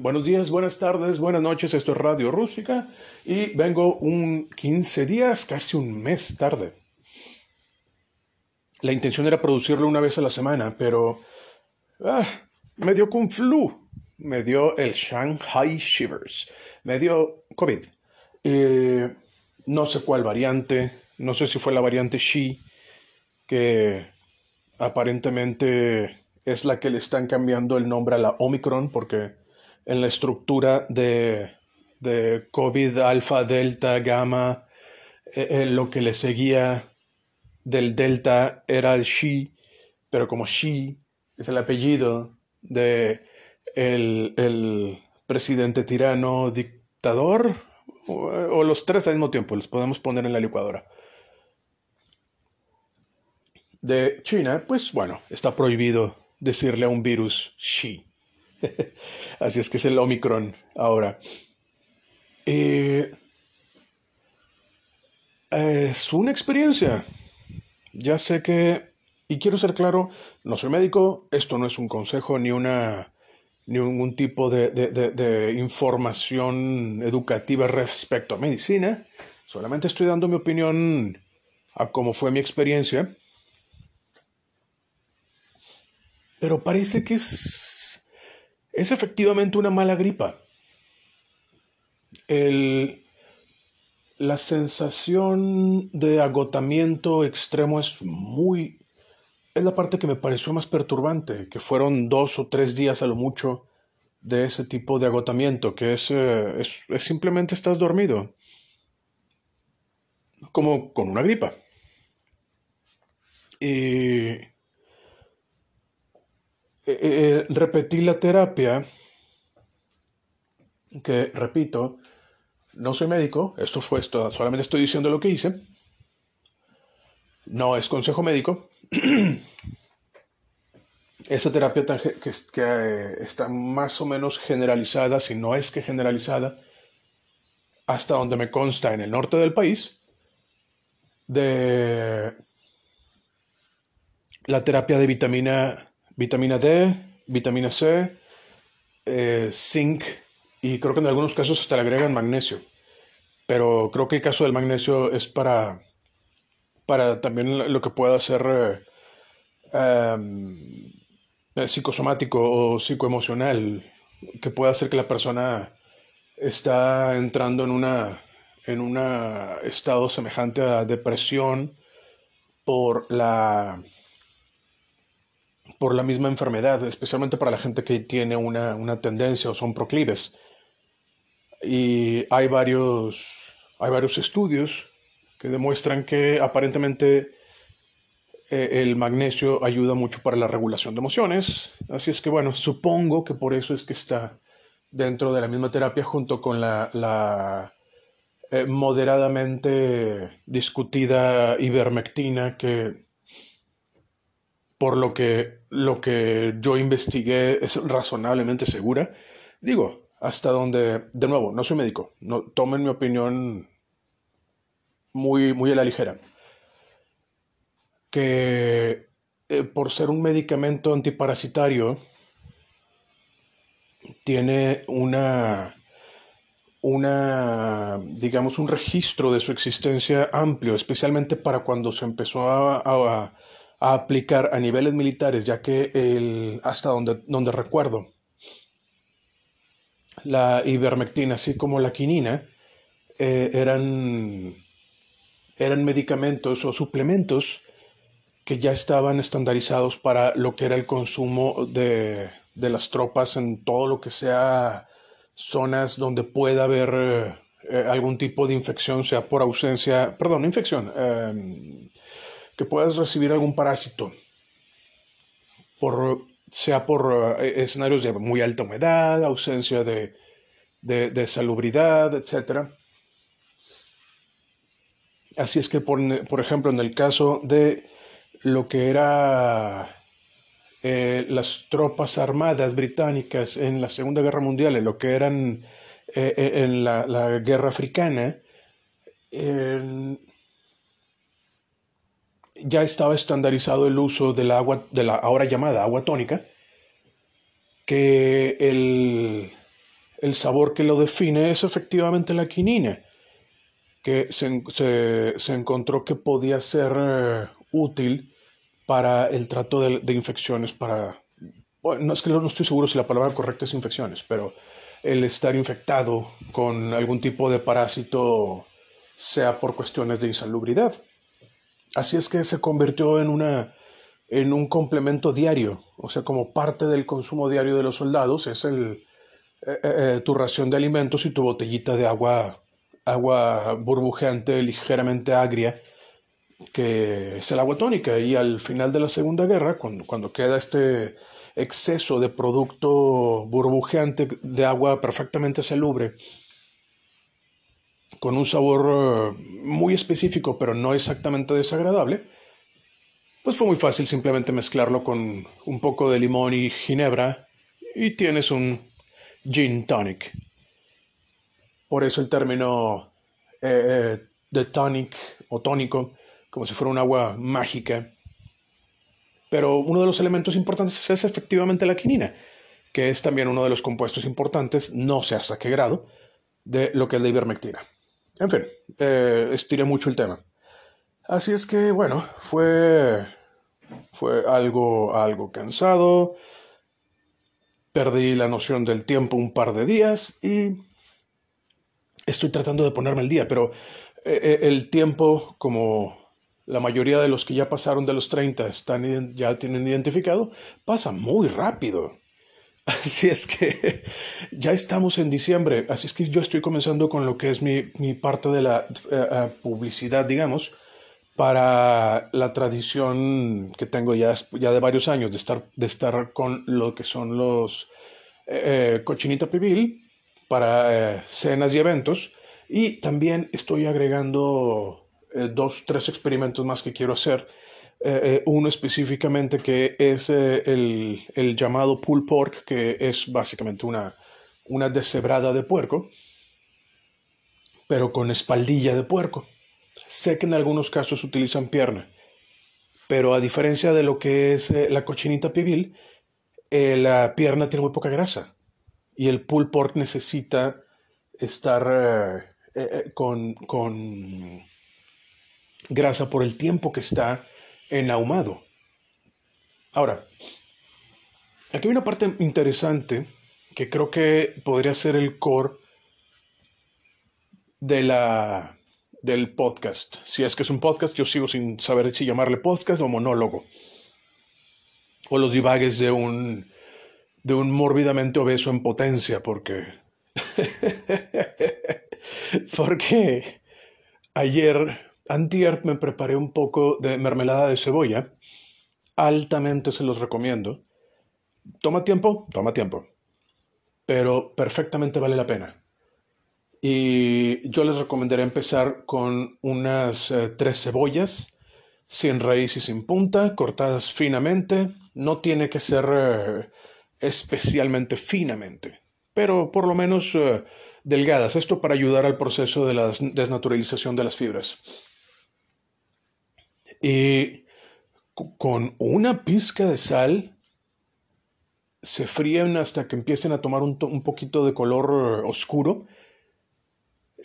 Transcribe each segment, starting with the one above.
Buenos días, buenas tardes, buenas noches, esto es Radio Rústica y vengo un 15 días, casi un mes tarde. La intención era producirlo una vez a la semana, pero ah, me dio con flu, me dio el Shanghai Shivers, me dio COVID. Eh, no sé cuál variante, no sé si fue la variante Xi, que aparentemente es la que le están cambiando el nombre a la Omicron, porque en la estructura de, de COVID, alfa, delta, gamma, eh, eh, lo que le seguía del delta era el Xi, pero como Xi es el apellido de el, el presidente tirano, dictador, o, o, los tres al mismo tiempo, los podemos poner en la licuadora. De China, pues bueno, está prohibido decirle a un virus Xi. Así es que es el Omicron ahora. Eh, es una experiencia. Ya sé que, y quiero ser claro, no soy médico, esto no es un consejo ni una ni ningún tipo de, de, de, información educativa respecto a medicina. Solamente estoy dando mi opinión a cómo fue mi experiencia. Pero parece que es es efectivamente una mala gripa. El, la sensación de agotamiento extremo es muy... Es la parte que me pareció más perturbante, que fueron dos o tres días a lo mucho de ese tipo de agotamiento, que es, eh, es, es simplemente estás dormido, como con una gripa. Y eh, repetí la terapia, que repito, no soy médico, esto fue esto, solamente estoy diciendo lo que hice, no es consejo médico. Esa terapia que, que eh, está más o menos generalizada, si no es que generalizada, hasta donde me consta en el norte del país, de la terapia de vitamina vitamina D, vitamina C, eh, zinc y creo que en algunos casos hasta le agregan magnesio. Pero creo que el caso del magnesio es para, para también lo que pueda ser eh, um, psicosomático o psicoemocional, que pueda hacer que la persona está entrando en una en un estado semejante a depresión por la por la misma enfermedad, especialmente para la gente que tiene una, una tendencia o son proclives. Y hay varios, hay varios estudios que demuestran que aparentemente eh, el magnesio ayuda mucho para la regulación de emociones. Así es que bueno, supongo que por eso es que está dentro de la misma terapia junto con la, la eh, moderadamente discutida ivermectina que por lo que lo que yo investigué es razonablemente segura. Digo, hasta donde, de nuevo, no soy médico, no, tomen mi opinión muy, muy a la ligera. Que eh, por ser un medicamento antiparasitario, tiene una, una, digamos, un registro de su existencia amplio, especialmente para cuando se empezó a, a a aplicar a niveles militares, ya que el, hasta donde, donde recuerdo, la ivermectina, así como la quinina, eh, eran, eran medicamentos o suplementos que ya estaban estandarizados para lo que era el consumo de, de las tropas en todo lo que sea zonas donde pueda haber eh, algún tipo de infección, sea por ausencia, perdón, infección, eh, que puedas recibir algún parásito, por, sea por eh, escenarios de muy alta humedad, ausencia de, de, salubridad, etc. Así es que, por, por, ejemplo, en el caso de lo que era eh, las tropas armadas británicas en la Segunda Guerra Mundial, en lo que eran eh, en la, la, guerra africana, ya estaba estandarizado el uso del agua, de la ahora llamada agua tónica, que el, el sabor que lo define es efectivamente la quinina, que se, encontró que podía ser eh, útil para el trato de, infecciones, para... Bueno, no es que no estoy seguro si la palabra correcta es infecciones, pero el estar infectado con algún tipo de parásito, sea por cuestiones de insalubridad. Así es que se convirtió en una en un complemento diario, o sea, como parte del consumo diario de los soldados es el, eh, eh, eh, tu ración de alimentos y tu botellita de agua, agua burbujeante, ligeramente agria, que es el agua tónica. Y al final de la Segunda Guerra, cuando, cuando queda este exceso de producto burbujeante de agua perfectamente salubre, con un sabor muy específico, pero no exactamente desagradable, pues fue muy fácil simplemente mezclarlo con un poco de limón y ginebra y tienes un gin tonic. Por eso el término eh, eh, de tonic o tónico, como si fuera un agua mágica. Pero uno de los elementos importantes es efectivamente la quinina, que es también uno de los compuestos importantes, no sé hasta qué grado, de lo que es la ivermectina. En fin, eh, estiré mucho el tema. Así es que, bueno, fue, fue algo, algo cansado. Perdí la noción del tiempo un par de días y estoy tratando de ponerme el día, pero eh, eh, el tiempo, como la mayoría de los que ya pasaron de los 30 están, ya tienen identificado, pasa muy rápido. Así es que ya estamos en diciembre, así es que yo estoy comenzando con lo que es mi, parte de la eh, publicidad, digamos, para la tradición que tengo ya, ya de varios años de estar, de estar con lo que son los eh, eh cochinita pibil para eh, cenas y eventos. Y también estoy agregando eh, dos, tres experimentos más que quiero hacer. Uno específicamente que es el, el, llamado pulled pork, que es básicamente una, una deshebrada de puerco, pero con espaldilla de puerco. Sé que en algunos casos utilizan pierna, pero a diferencia de lo que es eh, la cochinita pibil, eh, la pierna tiene muy poca grasa y el pulled pork necesita estar eh, con, con grasa por el tiempo que está en ahumado. Ahora, aquí hay una parte interesante que creo que podría ser el core de la del podcast. Si es que es un podcast, yo sigo sin saber si llamarle podcast o monólogo. O los divagues de un, de un mórbidamente obeso en potencia, porque... porque ayer, antier, me preparé un poco de mermelada de cebolla. Altamente se los recomiendo. Toma tiempo, toma tiempo. Pero perfectamente vale la pena. Y yo les recomendaría empezar con unas eh, tres cebollas, sin raíz y sin punta, cortadas finamente. No tiene que ser eh, especialmente finamente, pero por lo menos eh, delgadas. Esto para ayudar al proceso de la desnaturalización de las fibras. Y con una pizca de sal se fríen hasta que empiecen a tomar un, un poquito de color oscuro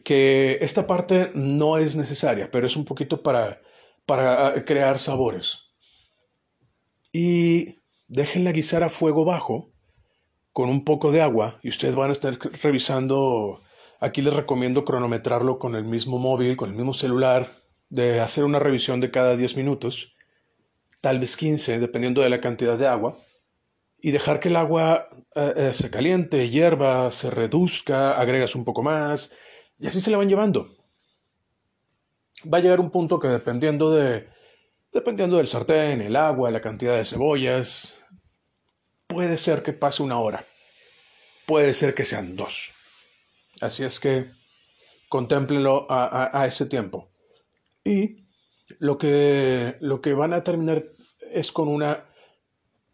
que esta parte no es necesaria, pero es un poquito para, para ah, crear sabores. Y déjenla guisar a fuego bajo con un poco de agua y ustedes van a estar revisando, aquí les recomiendo cronometrarlo con el mismo móvil, con el mismo celular, de hacer una revisión de cada 10 minutos, tal vez 15, dependiendo de la cantidad de agua, y dejar que el agua eh, eh, se caliente, hierva, se reduzca, agregas un poco más, y así se la van llevando. Va a llegar un punto que dependiendo de dependiendo del sartén, el agua, la cantidad de cebollas, puede ser que pase una hora. Puede ser que sean dos. Así es que contémplenlo a, ese tiempo. Y lo que, lo que van a terminar es con una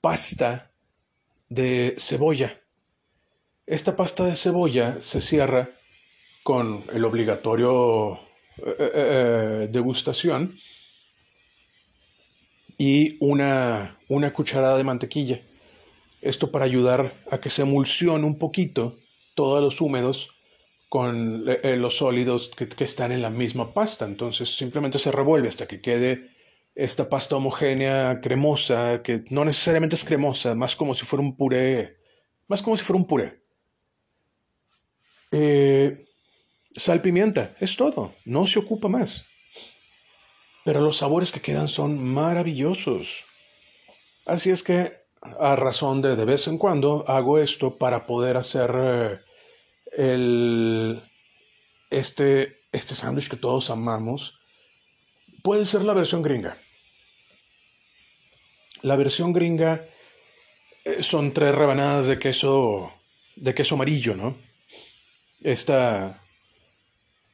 pasta de cebolla. Esta pasta de cebolla se cierra con el obligatorio eh, eh, eh, degustación y una, una cucharada de mantequilla. Esto para ayudar a que se emulsione un poquito todos los húmedos con eh, eh, los sólidos que, que, están en la misma pasta. Entonces simplemente se revuelve hasta que quede esta pasta homogénea, cremosa, que no necesariamente es cremosa, más como si fuera un puré, más como si fuera un puré. Eh, sal, pimienta, es todo, no se ocupa más. Pero los sabores que quedan son maravillosos. Así es que, a razón de de vez en cuando, hago esto para poder hacer eh, el, este, este sándwich que todos amamos. Puede ser la versión gringa. La versión gringa eh, son tres rebanadas de queso, de queso amarillo, ¿no? Esta,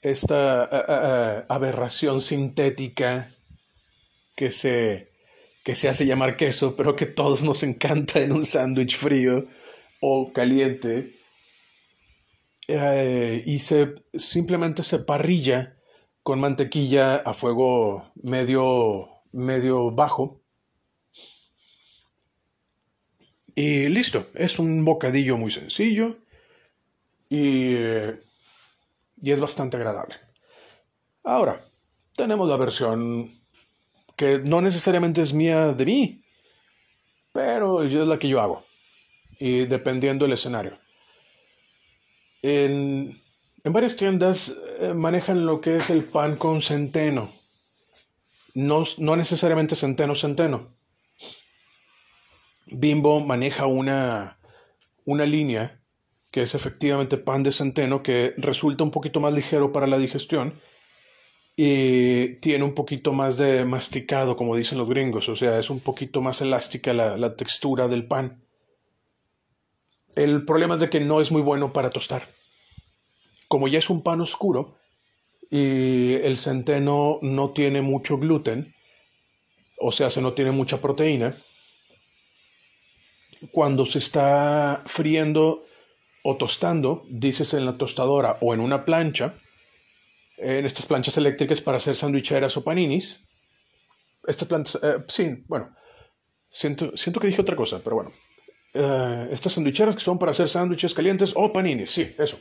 esta eh, eh, aberración sintética que se, que se hace llamar queso, pero que todos nos encanta en un sándwich frío o caliente. Y se simplemente se parrilla con mantequilla a fuego medio, medio bajo Y listo, es un bocadillo muy sencillo y, y es bastante agradable. Ahora, tenemos la versión que no necesariamente es mía de mí, pero es la que yo hago, y dependiendo del escenario. En, varias tiendas eh, manejan lo que es el pan con centeno, no, no necesariamente centeno centeno. Bimbo maneja una, una línea que es efectivamente pan de centeno que resulta un poquito más ligero para la digestión y tiene un poquito más de masticado, como dicen los gringos, o sea, es un poquito más elástica la, la textura del pan. El problema es de que no es muy bueno para tostar. Como ya es un pan oscuro y el centeno no tiene mucho gluten, o sea, se no tiene mucha proteína, cuando se está friendo o tostando, dices en la tostadora o en una plancha, en estas planchas eléctricas para hacer sandwicheras o paninis. Estas planchas, eh, sí, bueno, siento, siento que dije otra cosa, pero bueno. Eh, estas sandwicheras que son para hacer sándwiches calientes o paninis, sí, eso.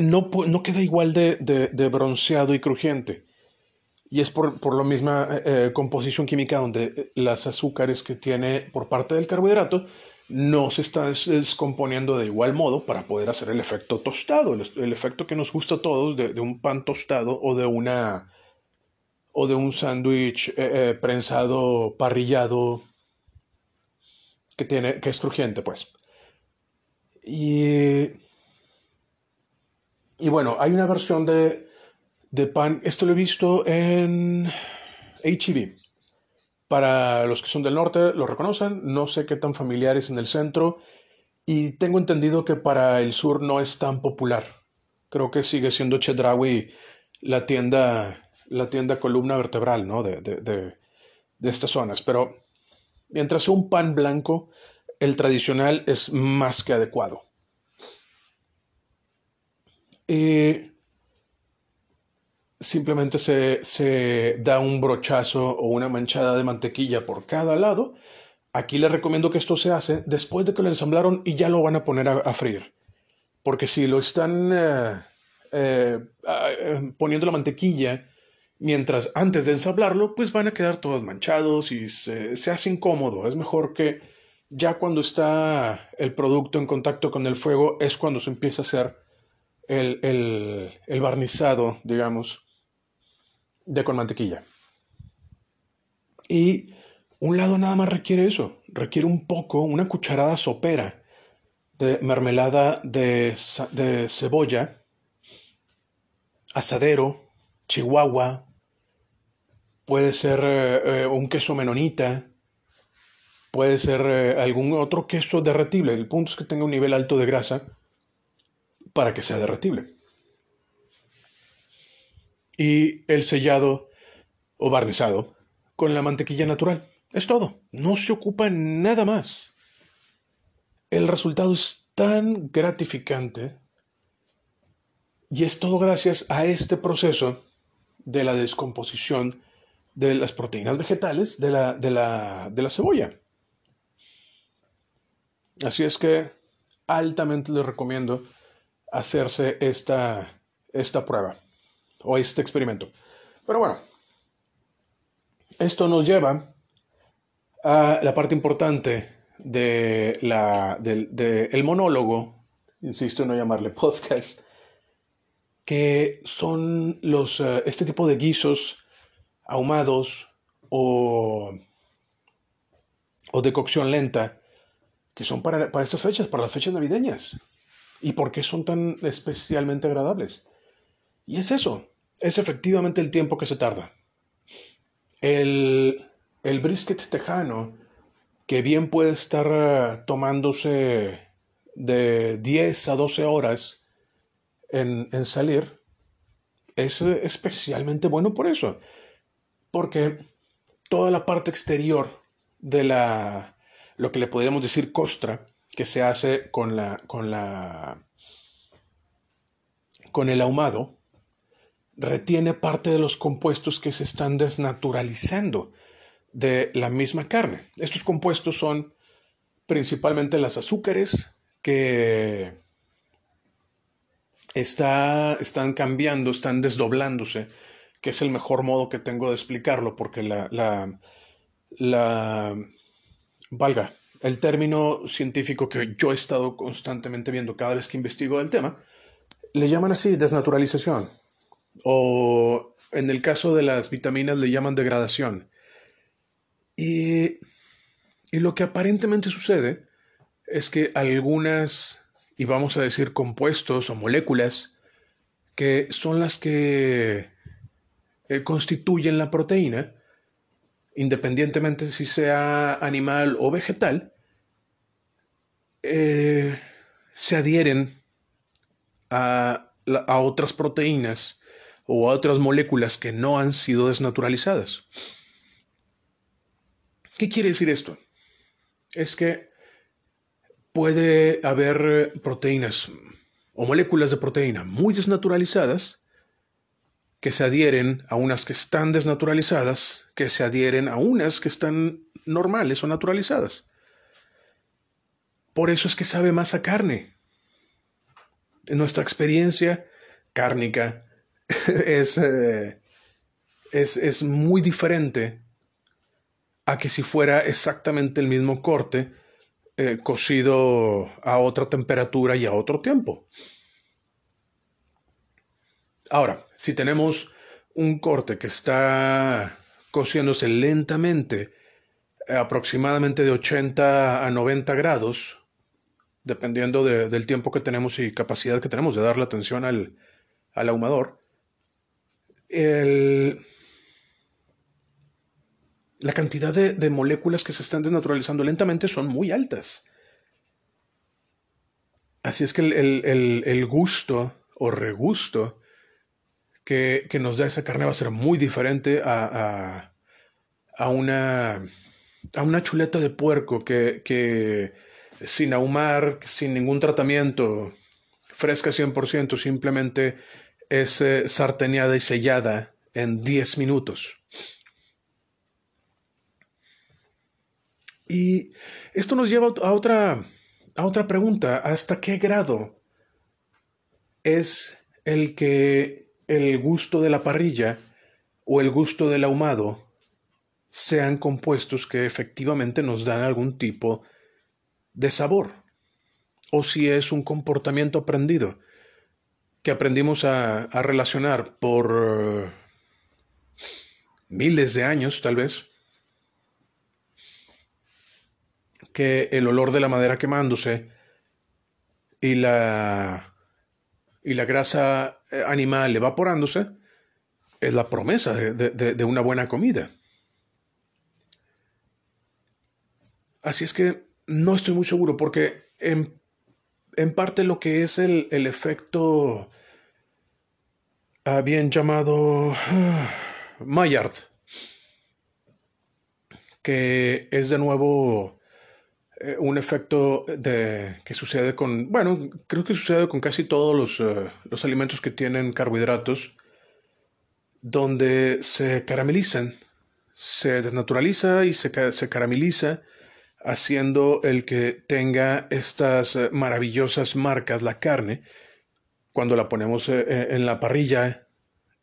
No, no, queda igual de, de bronceado y crujiente. Y es por, por la misma eh, eh, composición química donde eh, las azúcares que tiene por parte del carbohidrato no se están descomponiendo de igual modo para poder hacer el efecto tostado, el, efecto que nos gusta a todos de, de, un pan tostado o de una o de un sándwich prensado, parrillado, que tiene, que es crujiente, pues. Y, y bueno, hay una versión de, de pan. Esto lo he visto en HEB. Para los que son del norte lo reconocen, no sé qué tan familiar es en el centro y tengo entendido que para el sur no es tan popular. Creo que sigue siendo Chedraui la tienda, la tienda columna vertebral ¿no? de, de, de, de estas zonas. Pero mientras un pan blanco, el tradicional es más que adecuado. Simplemente se, da un brochazo o una manchada de mantequilla por cada lado. Aquí les recomiendo que esto se hace después de que lo ensamblaron y ya lo van a poner a, freír. Porque si lo están eh, eh, eh, poniendo la mantequilla mientras antes de ensamblarlo, pues van a quedar todos manchados y se, hace incómodo. Es mejor que ya cuando está el producto en contacto con el fuego es cuando se empieza a hacer el, el barnizado, digamos de con mantequilla. Y un lado nada más requiere eso, requiere un poco, una cucharada sopera de mermelada de, de cebolla, asadero, chihuahua, puede ser eh, eh, un queso menonita, puede ser eh, algún otro queso derretible. El punto es que tenga un nivel alto de grasa para que sea derretible y el sellado o barnizado con la mantequilla natural. Es todo. No se ocupa nada más. El resultado es tan gratificante y es todo gracias a este proceso de la descomposición de las proteínas vegetales de la, de la, de la cebolla. Así es que altamente les recomiendo hacerse esta, esta prueba o este experimento. Pero bueno, esto nos lleva a la parte importante de del el monólogo, insisto en no llamarle podcast, que son los, eh, este tipo de guisos ahumados o, o de cocción lenta que son para, para estas fechas, para las fechas navideñas. ¿Y por qué son tan especialmente agradables? Y es eso, es efectivamente el tiempo que se tarda. El, el brisket tejano, que bien puede estar eh, tomándose de 10 a 12 horas en, en salir, es especialmente bueno por eso. Porque toda la parte exterior de la, lo que le podríamos decir costra, que se hace con la, con la, con el ahumado, retiene parte de los compuestos que se están desnaturalizando de la misma carne. Estos compuestos son principalmente las azúcares que está, están cambiando, están desdoblándose, que es el mejor modo que tengo de explicarlo, porque la, la, la valga, el término científico que yo he estado constantemente viendo cada vez que investigo el tema, le llaman así desnaturalización. O en el caso de las vitaminas le llaman degradación. Y, y lo que aparentemente sucede es que algunas, y vamos a decir compuestos o moléculas, que son las que eh, constituyen la proteína, independientemente si sea animal o vegetal, eh, se adhieren a, a otras proteínas o a otras moléculas que no han sido desnaturalizadas. ¿Qué quiere decir esto? Es que puede haber proteínas o moléculas de proteína muy desnaturalizadas que se adhieren a unas que están desnaturalizadas, que se adhieren a unas que están normales o naturalizadas. Por eso es que sabe más a carne. En nuestra experiencia cárnica es, eh, es, es muy diferente a que si fuera exactamente el mismo corte eh, cocido a otra temperatura y a otro tiempo. Ahora, si tenemos un corte que está cociéndose lentamente, aproximadamente de 80 a 90 grados, dependiendo del tiempo que tenemos y capacidad que tenemos de darle atención al, al ahumador, la cantidad de, moléculas que se están desnaturalizando lentamente son muy altas. Así es que el gusto o regusto que, nos da esa carne va a ser muy diferente a, a, una, a una chuleta de puerco que, que sin ahumar, sin ningún tratamiento, fresca 100%, simplemente es eh, sarteneada y sellada en 10 minutos. Y esto nos lleva a otra, a otra pregunta. ¿Hasta qué grado es el que el gusto de la parrilla o el gusto del ahumado sean compuestos que efectivamente nos dan algún tipo de sabor, o si es un comportamiento aprendido que aprendimos a, relacionar por eh, miles de años tal vez, que el olor de la madera quemándose y la y la grasa animal evaporándose, es la promesa de, una buena comida. Así es que no estoy muy seguro porque en, parte lo que es el, efecto ah, bien llamado ah, Maillard, que es de nuevo eh, un efecto de, que sucede con, bueno, creo que sucede con casi todos los, eh, los alimentos que tienen carbohidratos, donde se caramelizan, se desnaturaliza y se, se carameliza haciendo el que tenga estas eh, maravillosas marcas, la carne, cuando la ponemos en la parrilla,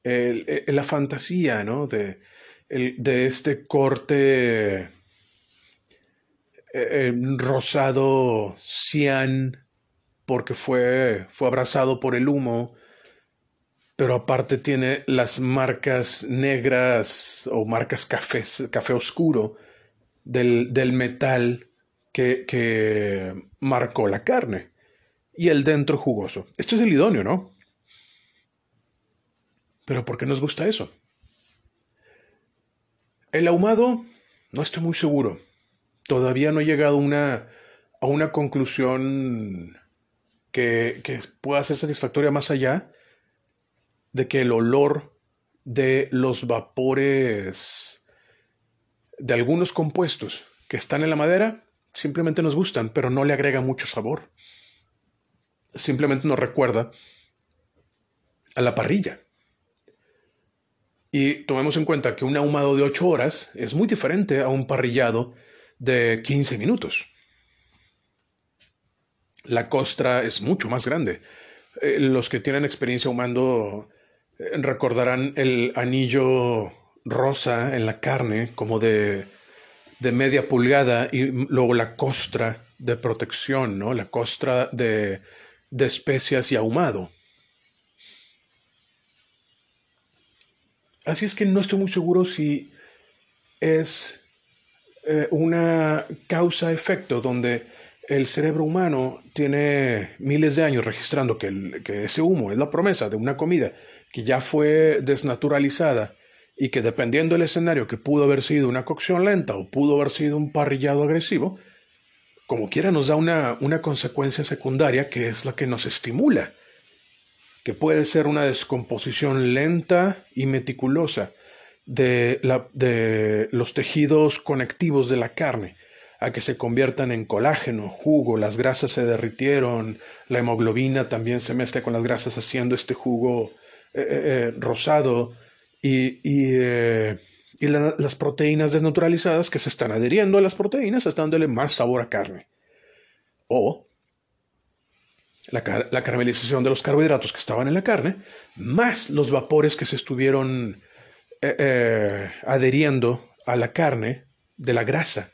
la fantasía, ¿no? De, de este corte rosado cian, porque fue, fue abrazado por el humo, pero aparte tiene las marcas negras o marcas café oscuro del, del metal que, que, marcó la carne y el dentro jugoso. Esto es el idóneo, ¿no? Pero ¿por qué nos gusta eso? El ahumado, no estoy muy seguro. Todavía no he llegado una, a una conclusión que, que pueda ser satisfactoria más allá de que el olor de los vapores de algunos compuestos que están en la madera simplemente nos gustan, pero no le agrega mucho sabor. Simplemente nos recuerda a la parrilla. Y tomemos en cuenta que un ahumado de 8 horas es muy diferente a un parrillado de 15 minutos. La costra es mucho más grande. Eh, los que tienen experiencia ahumando recordarán el anillo rosa en la carne, como de, de media pulgada, y luego la costra de protección, ¿no? La costra de, de especias y ahumado. Así es que no estoy muy seguro si es eh, una causa-efecto donde el cerebro humano tiene miles de años registrando que, que, ese humo es la promesa de una comida que ya fue desnaturalizada y que dependiendo del escenario que pudo haber sido una cocción lenta o pudo haber sido un parrillado agresivo, como quiera nos da una, una consecuencia secundaria que es la que nos estimula, que puede ser una descomposición lenta y meticulosa de, los tejidos conectivos de la carne a que se conviertan en colágeno, jugo, las grasas se derritieron, la hemoglobina también se mezcla con las grasas haciendo este jugo eh, eh, eh, rosado y, las proteínas desnaturalizadas que se están adheriendo a las proteínas están dándole más sabor a carne. O la, caramelización de los carbohidratos que estaban en la carne, más los vapores que se estuvieron adheriendo a la carne de la grasa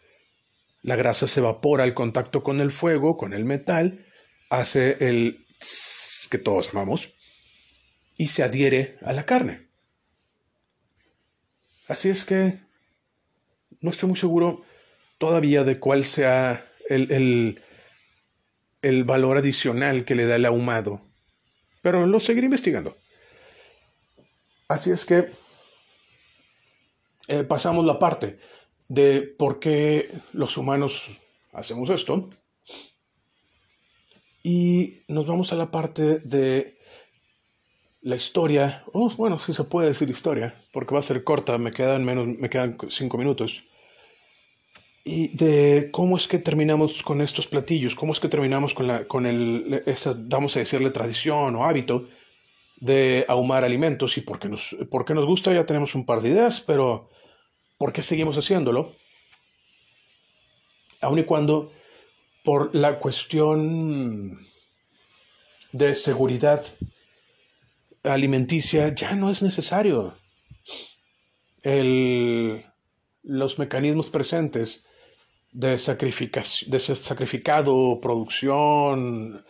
la grasa se evapora al contacto con el fuego, con el metal, hace el que todos amamos y se adhiere a la carne. Así es que no estoy muy seguro todavía de cuál sea el, el, valor adicional que le da el ahumado, pero lo seguiré investigando. Así es que eh, pasamos la parte de por qué los humanos hacemos esto. Y nos vamos a la parte de la historia, oh, bueno, si se puede decir historia, porque va a ser corta, me quedan menos, me quedan cinco minutos. Y de cómo es que terminamos con estos platillos, cómo es que terminamos con la, con el, a decirle tradición o hábito de ahumar alimentos y por qué nos, por qué nos gusta, ya tenemos un par de ideas, pero ¿Por qué seguimos haciéndolo? Aun y cuando por la cuestión de seguridad alimenticia ya no es necesario. los mecanismos presentes de, de sacrificado, producción,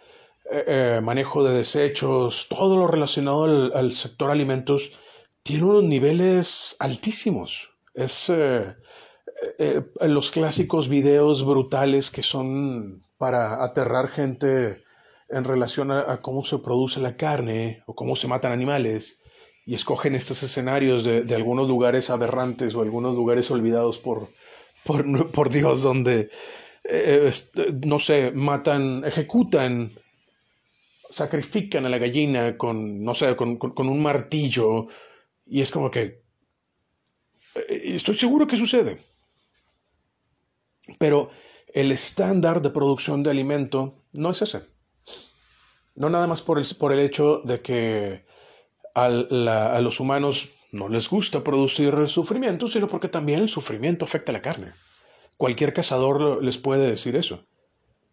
eh, eh, manejo de desechos, todo lo relacionado al, sector alimentos, tiene unos niveles altísimos. Es eh, los clásicos videos brutales que son para aterrar gente en relación a, cómo se produce la carne o cómo se matan animales y escogen estos escenarios de, algunos lugares aberrantes o algunos lugares olvidados por, por, Dios donde, no sé, matan, ejecutan, sacrifican a la gallina con, no sé, con un martillo y es como que eh, estoy seguro que sucede. Pero el estándar de producción de alimento no es ese. No nada más por el, por el hecho de que a los humanos no les gusta producir sufrimiento, sino porque también el sufrimiento afecta a la carne. cualquier cazador les puede decir eso.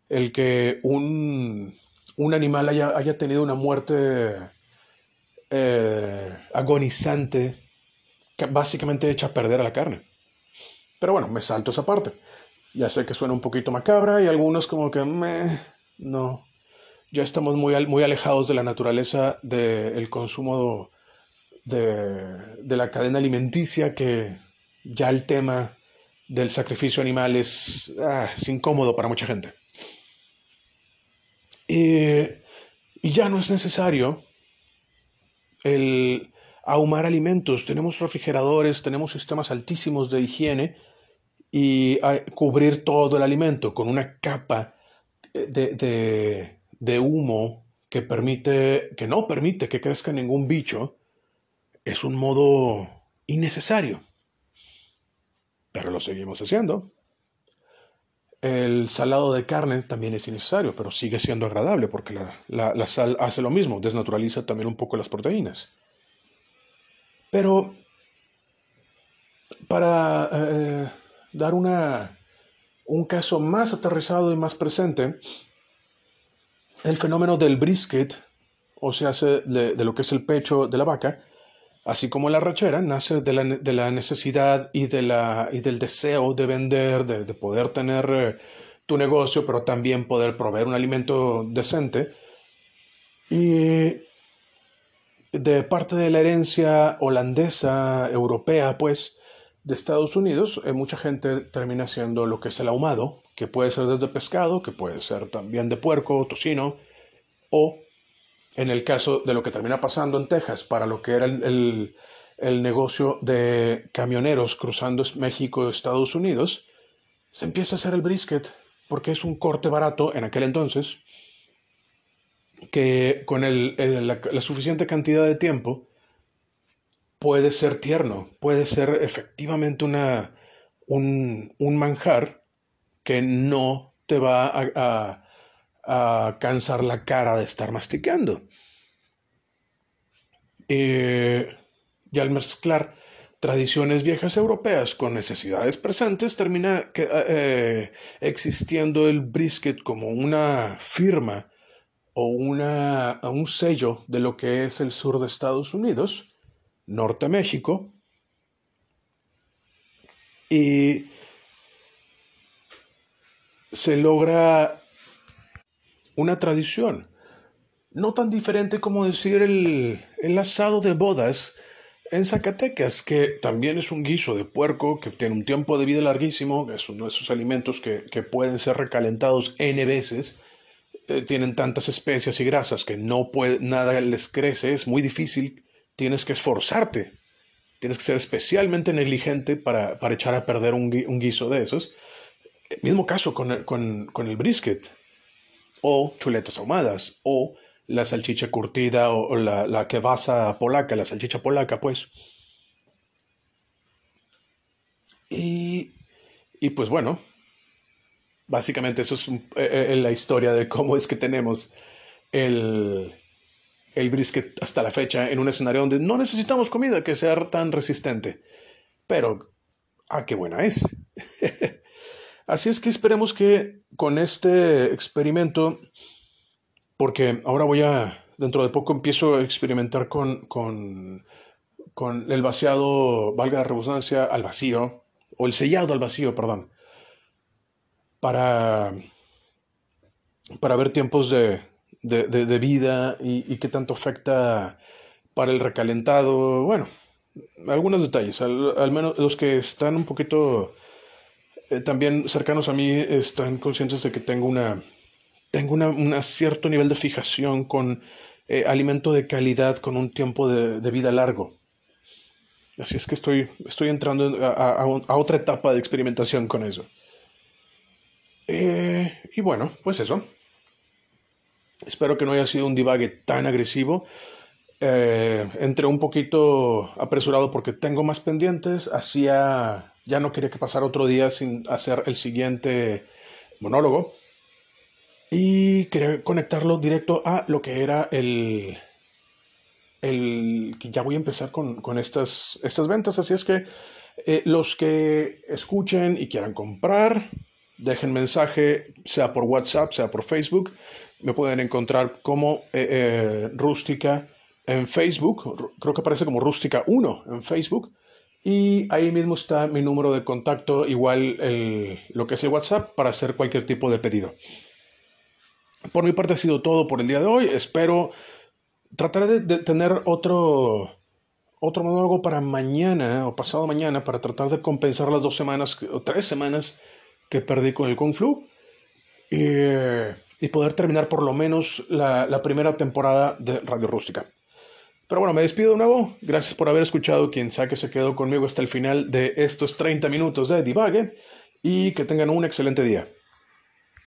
El que un, un animal haya, haya, tenido una muerte eh, agonizante, básicamente hecha a perder a la carne. Pero bueno, me salto esa parte. Ya sé que suena un poquito macabra y algunos como que, no, ya estamos muy, muy alejados de la naturaleza del consumo de, de, la cadena alimenticia que ya el tema del sacrificio animal es, ah, es incómodo para mucha gente. Y, y ya no es necesario el ahumar alimentos. Tenemos refrigeradores, tenemos sistemas altísimos de higiene y cubrir todo el alimento con una capa de, de, humo que permite, que no permite que crezca ningún bicho, es un modo innecesario. Pero lo seguimos haciendo. El salado de carne también es innecesario, pero sigue siendo agradable porque la, sal hace lo mismo, desnaturaliza también un poco las proteínas. Pero para eh, dar una, un caso más aterrizado y más presente, el fenómeno del brisket, o sea, de, de lo que es el pecho de la vaca, así como la rachera, nace de la, de la necesidad y, de la, y del deseo de vender, de, de poder tener eh, tu negocio, pero también poder proveer un alimento decente. Y de parte de la herencia holandesa, europea, pues, de Estados Unidos, eh, mucha gente termina haciendo lo que es el ahumado, que puede ser desde pescado, que puede ser también de puerco, tocino, o en el caso de lo que termina pasando en Texas, para lo que era el, el, negocio de camioneros cruzando México y Estados Unidos, se empieza a hacer el brisket, porque es un corte barato en aquel entonces, que con el, la suficiente cantidad de tiempo, puede ser tierno, puede ser efectivamente una, un, manjar que no te va a, cansar la cara de estar masticando. Eh, y al mezclar tradiciones viejas europeas con necesidades presentes, termina eh, existiendo el brisket como una firma o una, un sello de lo que es el sur de Estados Unidos Norte México. Y se logra una tradición, no tan diferente como decir el, asado de bodas en Zacatecas, que también es un guiso de puerco que tiene un tiempo de vida larguísimo, es uno de esos alimentos que, pueden ser recalentados N veces, eh, tienen tantas especias y grasas que no puede, nada les crece, es muy difícil tienes que esforzarte. Tienes que ser especialmente negligente para, echar a perder un, guiso de esos. mismo caso con, el brisket, o chuletas ahumadas, o la salchicha curtida, o, la, la a polaca, la salchicha polaca, pues. Y, y pues bueno, básicamente eso es eh, eh, la historia de cómo es que tenemos el, el brisket hasta la fecha en un escenario donde no necesitamos comida que sea tan resistente. Pero, ah, qué buena es. Así es que esperemos que con este experimento, porque ahora voy a, dentro de poco empiezo a experimentar con, con, con el vaciado, valga la redundancia, al vacío, o el sellado al vacío, perdón, para, para ver tiempos de, de, vida y, qué tanto afecta para el recalentado. Bueno, algunos detalles, al, menos los que están un poquito eh, también cercanos a mí están conscientes de que tengo una tengo un cierto nivel de fijación con eh, alimento de calidad con un tiempo de, vida largo. Así es que estoy, estoy entrando a, otra etapa de experimentación con eso. Eh, y bueno, pues eso. Espero que no haya sido un divague tan agresivo. Eh, entré un poquito apresurado porque tengo más pendientes. Hacía. Ya no quería que pasara otro día sin hacer el siguiente monólogo. Y quería conectarlo directo a lo que era el. El que ya voy a empezar con, estas, estas ventas. Así es que Eh, los que escuchen y quieran comprar, dejen mensaje, sea por WhatsApp, sea por Facebook. Me pueden encontrar como eh, eh, Rústica en Facebook. Creo que aparece como Rústica 1 en Facebook. Y ahí mismo está mi número de contacto, igual lo que es el WhatsApp, para hacer cualquier tipo de pedido. Por mi parte ha sido todo por el día de hoy. Espero tratar de, tener otro, otro monólogo para mañana o pasado mañana para tratar de compensar las dos semanas o tres semanas que perdí con el Kung Flu y, poder terminar por lo menos la primera temporada de Radio Rústica. Pero bueno, me despido de nuevo. Gracias por haber escuchado. Quien sea que se quedó conmigo hasta el final de estos 30 minutos de Divague. Y que tengan un excelente día.